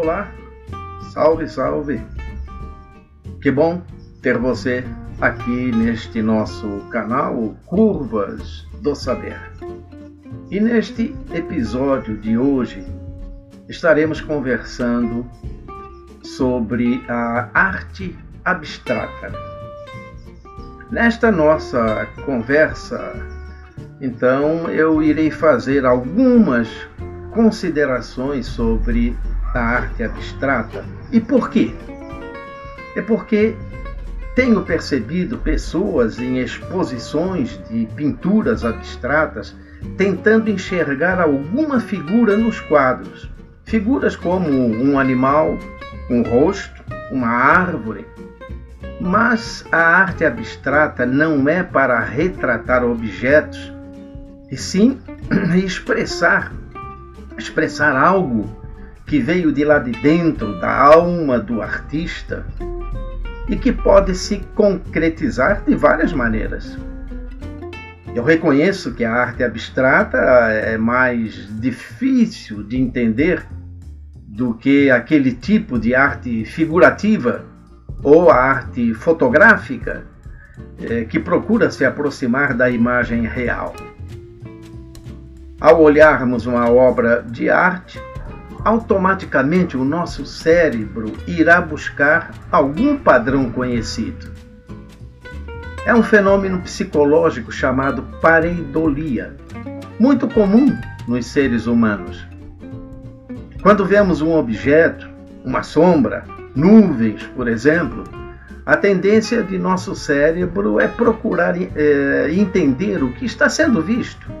olá! Salve, salve! Que bom ter você aqui neste nosso canal Curvas do Saber. E neste episódio de hoje estaremos conversando sobre a arte abstrata. Nesta nossa conversa, então, eu irei fazer algumas considerações sobre a arte abstrata. E por quê? É porque tenho percebido pessoas em exposições de pinturas abstratas tentando enxergar alguma figura nos quadros. Figuras como um animal, um rosto, uma árvore. Mas a arte abstrata não é para retratar objetos, e sim expressar expressar algo que veio de lá de dentro da alma do artista e que pode se concretizar de várias maneiras. Eu reconheço que a arte abstrata é mais difícil de entender do que aquele tipo de arte figurativa ou a arte fotográfica é, que procura se aproximar da imagem real. Ao olharmos uma obra de arte, automaticamente o nosso cérebro irá buscar algum padrão conhecido. É um fenômeno psicológico chamado pareidolia, muito comum nos seres humanos. Quando vemos um objeto, uma sombra, nuvens, por exemplo, a tendência de nosso cérebro é procurar é, entender o que está sendo visto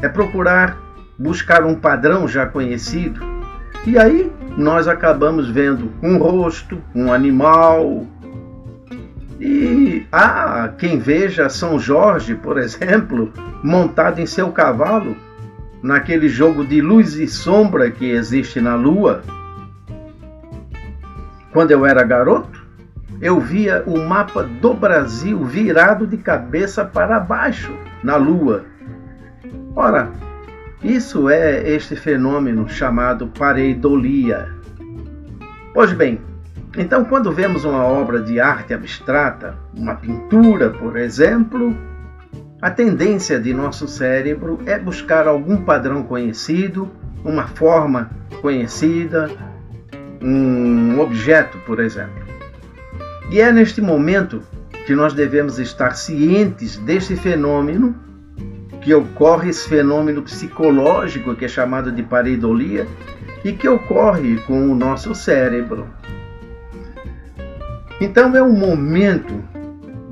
é procurar buscar um padrão já conhecido. E aí nós acabamos vendo um rosto, um animal. E há ah, quem veja São Jorge, por exemplo, montado em seu cavalo, naquele jogo de luz e sombra que existe na lua. Quando eu era garoto, eu via o mapa do Brasil virado de cabeça para baixo na lua Ora, isso é este fenômeno chamado pareidolia. Pois bem, então quando vemos uma obra de arte abstrata, uma pintura, por exemplo, a tendência de nosso cérebro é buscar algum padrão conhecido, uma forma conhecida, um objeto, por exemplo. E é neste momento que nós devemos estar cientes deste fenômeno que ocorre esse fenômeno psicológico que é chamado de pareidolia e que ocorre com o nosso cérebro. Então é um momento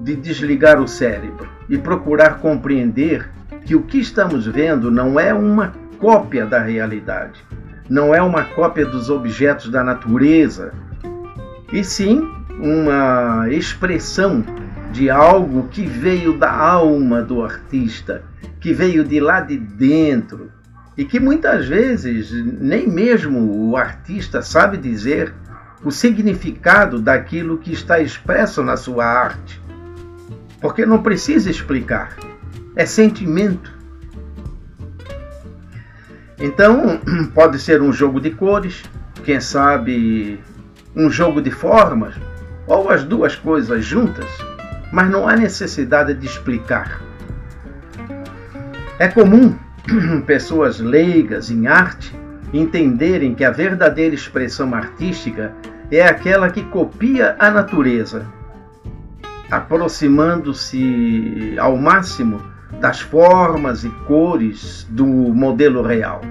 de desligar o cérebro e procurar compreender que o que estamos vendo não é uma cópia da realidade, não é uma cópia dos objetos da natureza, e sim uma expressão de algo que veio da alma do artista, que veio de lá de dentro e que muitas vezes nem mesmo o artista sabe dizer o significado daquilo que está expresso na sua arte. Porque não precisa explicar, é sentimento. Então, pode ser um jogo de cores, quem sabe um jogo de formas, ou as duas coisas juntas mas não há necessidade de explicar. É comum pessoas leigas em arte entenderem que a verdadeira expressão artística é aquela que copia a natureza, aproximando-se ao máximo das formas e cores do modelo real.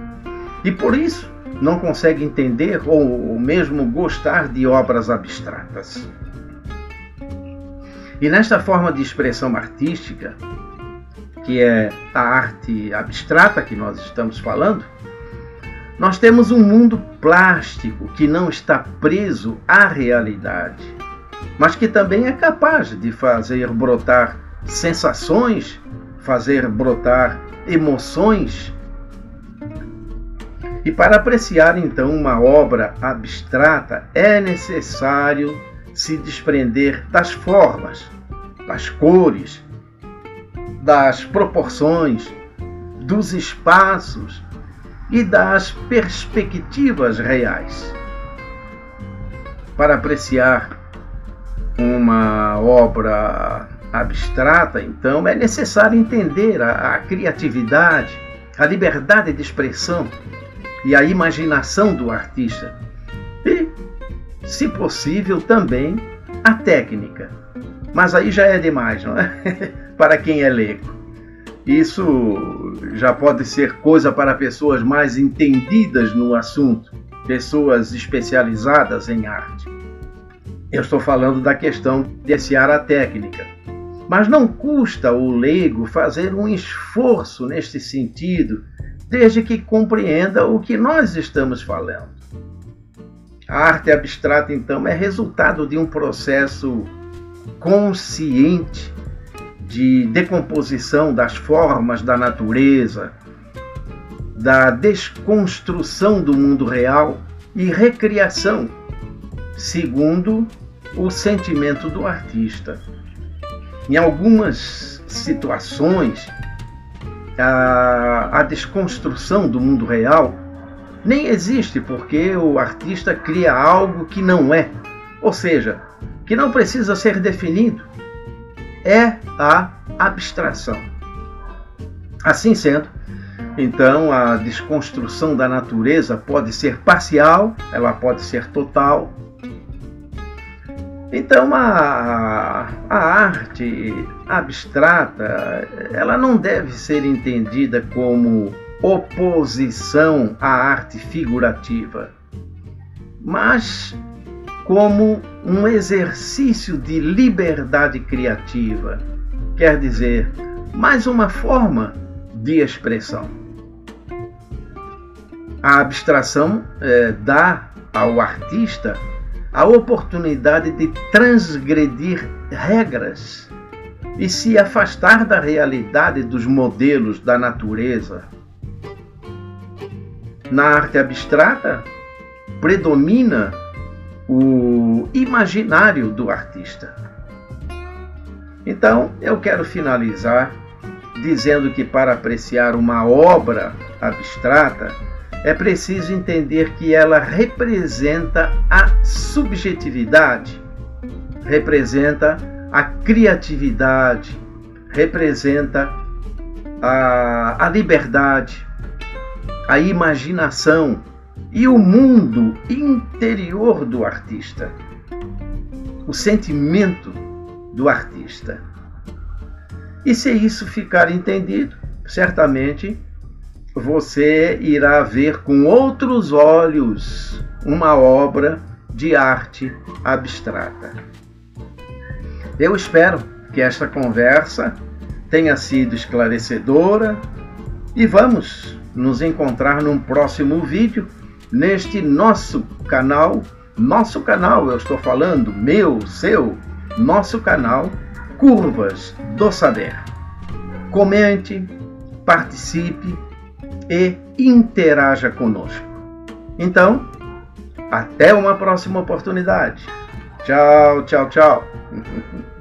E por isso não consegue entender ou mesmo gostar de obras abstratas. E nesta forma de expressão artística, que é a arte abstrata que nós estamos falando, nós temos um mundo plástico que não está preso à realidade, mas que também é capaz de fazer brotar sensações, fazer brotar emoções. E para apreciar então uma obra abstrata é necessário se desprender das formas, das cores, das proporções, dos espaços e das perspectivas reais. para apreciar uma obra abstrata, então, é necessário entender a, a criatividade, a liberdade de expressão e a imaginação do artista. E, se possível, também a técnica. Mas aí já é demais, não é? para quem é leigo. Isso já pode ser coisa para pessoas mais entendidas no assunto, pessoas especializadas em arte. Eu estou falando da questão desse a técnica. Mas não custa o leigo fazer um esforço neste sentido, desde que compreenda o que nós estamos falando. A arte abstrata, então, é resultado de um processo consciente de decomposição das formas da natureza, da desconstrução do mundo real e recriação, segundo o sentimento do artista. Em algumas situações, a, a desconstrução do mundo real nem existe porque o artista cria algo que não é, ou seja, que não precisa ser definido. É a abstração. Assim sendo, então a desconstrução da natureza pode ser parcial, ela pode ser total, então a, a arte abstrata ela não deve ser entendida como oposição à arte figurativa, mas como um exercício de liberdade criativa, quer dizer, mais uma forma de expressão. A abstração é, dá ao artista a oportunidade de transgredir regras e se afastar da realidade dos modelos da natureza. Na arte abstrata, predomina o imaginário do artista. Então, eu quero finalizar dizendo que para apreciar uma obra abstrata, é preciso entender que ela representa a subjetividade, representa a criatividade, representa a, a liberdade, a imaginação e o mundo interior do artista, o sentimento do artista. E se isso ficar entendido, certamente você irá ver com outros olhos uma obra de arte abstrata. Eu espero que esta conversa tenha sido esclarecedora e vamos nos encontrar num próximo vídeo neste nosso canal, nosso canal, eu estou falando, meu, seu, nosso canal Curvas do Saber. Comente, participe e interaja conosco. Então, até uma próxima oportunidade. Tchau, tchau, tchau.